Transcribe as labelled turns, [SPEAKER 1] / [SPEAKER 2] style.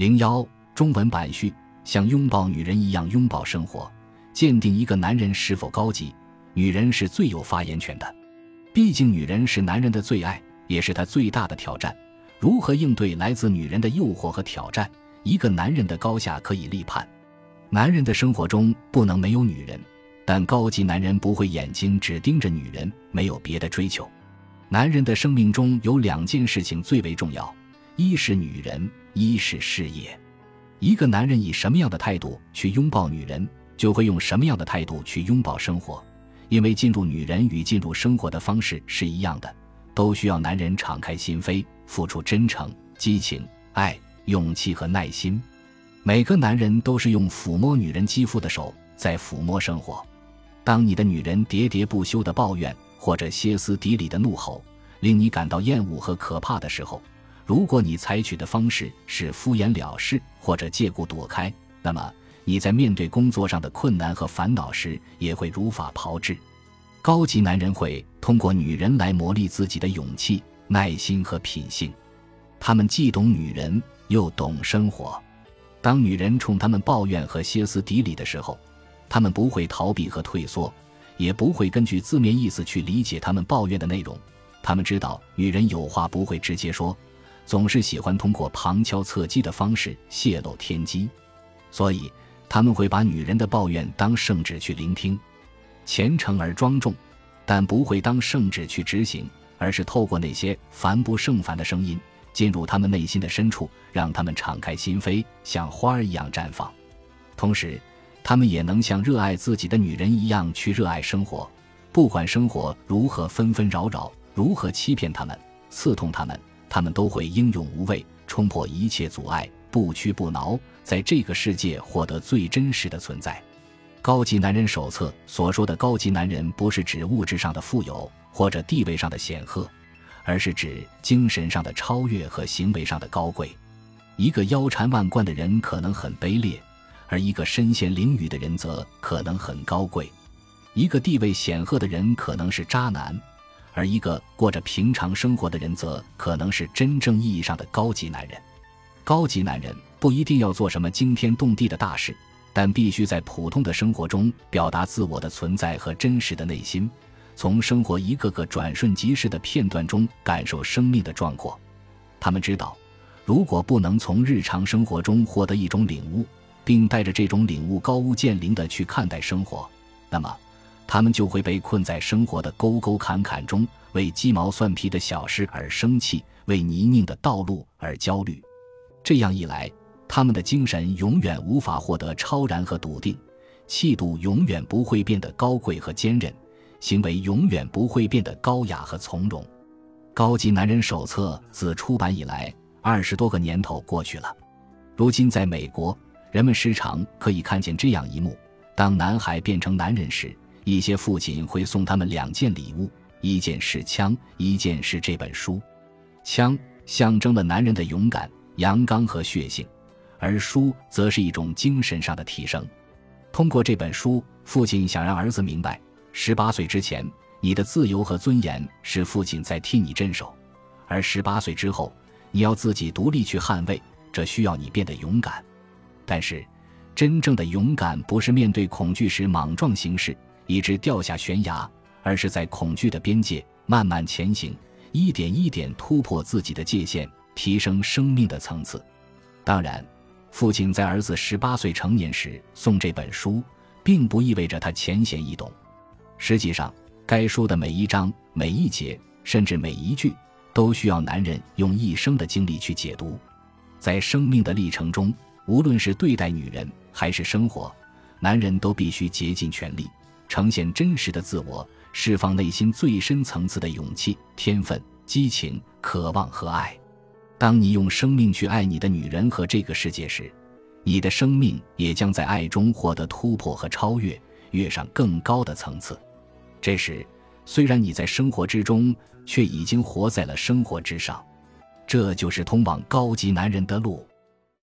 [SPEAKER 1] 零幺中文版序：像拥抱女人一样拥抱生活，鉴定一个男人是否高级。女人是最有发言权的，毕竟女人是男人的最爱，也是他最大的挑战。如何应对来自女人的诱惑和挑战？一个男人的高下可以立判。男人的生活中不能没有女人，但高级男人不会眼睛只盯着女人，没有别的追求。男人的生命中有两件事情最为重要：一是女人，一是事业。一个男人以什么样的态度去拥抱女人，就会用什么样的态度去拥抱生活。因为进入女人与进入生活的方式是一样的，都需要男人敞开心扉，付出真诚、激情、爱、勇气和耐心。每个男人都是用抚摸女人肌肤的手在抚摸生活。当你的女人喋喋不休的抱怨或者歇斯底里的怒吼，令你感到厌恶和可怕的时候，如果你采取的方式是敷衍了事或者借故躲开，那么你在面对工作上的困难和烦恼时也会如法炮制。高级男人会通过女人来磨砺自己的勇气、耐心和品性。他们既懂女人，又懂生活。当女人冲他们抱怨和歇斯底里的时候，他们不会逃避和退缩，也不会根据字面意思去理解他们抱怨的内容。他们知道女人有话不会直接说，总是喜欢通过旁敲侧击的方式泄露天机，所以他们会把女人的抱怨当圣旨去聆听，虔诚而庄重，但不会当圣旨去执行，而是透过那些烦不胜烦的声音。进入他们内心的深处，让他们敞开心扉，像花儿一样绽放。同时，他们也能像热爱自己的女人一样去热爱生活。不管生活如何纷纷扰扰，如何欺骗他们、刺痛他们，他们都会英勇无畏，冲破一切阻碍，不屈不挠，在这个世界获得最真实的存在。高级男人手册所说的高级男人，不是指物质上的富有或者地位上的显赫。而是指精神上的超越和行为上的高贵。一个腰缠万贯的人可能很卑劣，而一个身陷囹圄的人则可能很高贵。一个地位显赫的人可能是渣男，而一个过着平常生活的人则可能是真正意义上的高级男人。高级男人不一定要做什么惊天动地的大事，但必须在普通的生活中表达自我的存在和真实的内心。从生活一个个转瞬即逝的片段中感受生命的壮阔，他们知道，如果不能从日常生活中获得一种领悟，并带着这种领悟高屋建瓴的去看待生活，那么，他们就会被困在生活的沟沟坎坎中，为鸡毛蒜皮的小事而生气，为泥泞的道路而焦虑。这样一来，他们的精神永远无法获得超然和笃定，气度永远不会变得高贵和坚韧。行为永远不会变得高雅和从容。高级男人手册自出版以来，二十多个年头过去了。如今，在美国，人们时常可以看见这样一幕：当男孩变成男人时，一些父亲会送他们两件礼物，一件是枪，一件是这本书。枪象征了男人的勇敢、阳刚和血性，而书则是一种精神上的提升。通过这本书，父亲想让儿子明白。十八岁之前，你的自由和尊严是父亲在替你镇守；而十八岁之后，你要自己独立去捍卫，这需要你变得勇敢。但是，真正的勇敢不是面对恐惧时莽撞行事，以致掉下悬崖，而是在恐惧的边界慢慢前行，一点一点突破自己的界限，提升生命的层次。当然，父亲在儿子十八岁成年时送这本书，并不意味着他浅显易懂。实际上，该书的每一章、每一节，甚至每一句，都需要男人用一生的精力去解读。在生命的历程中，无论是对待女人还是生活，男人都必须竭尽全力，呈现真实的自我，释放内心最深层次的勇气、天分、激情、渴望和爱。当你用生命去爱你的女人和这个世界时，你的生命也将在爱中获得突破和超越，跃上更高的层次。这时，虽然你在生活之中，却已经活在了生活之上。这就是通往高级男人的路。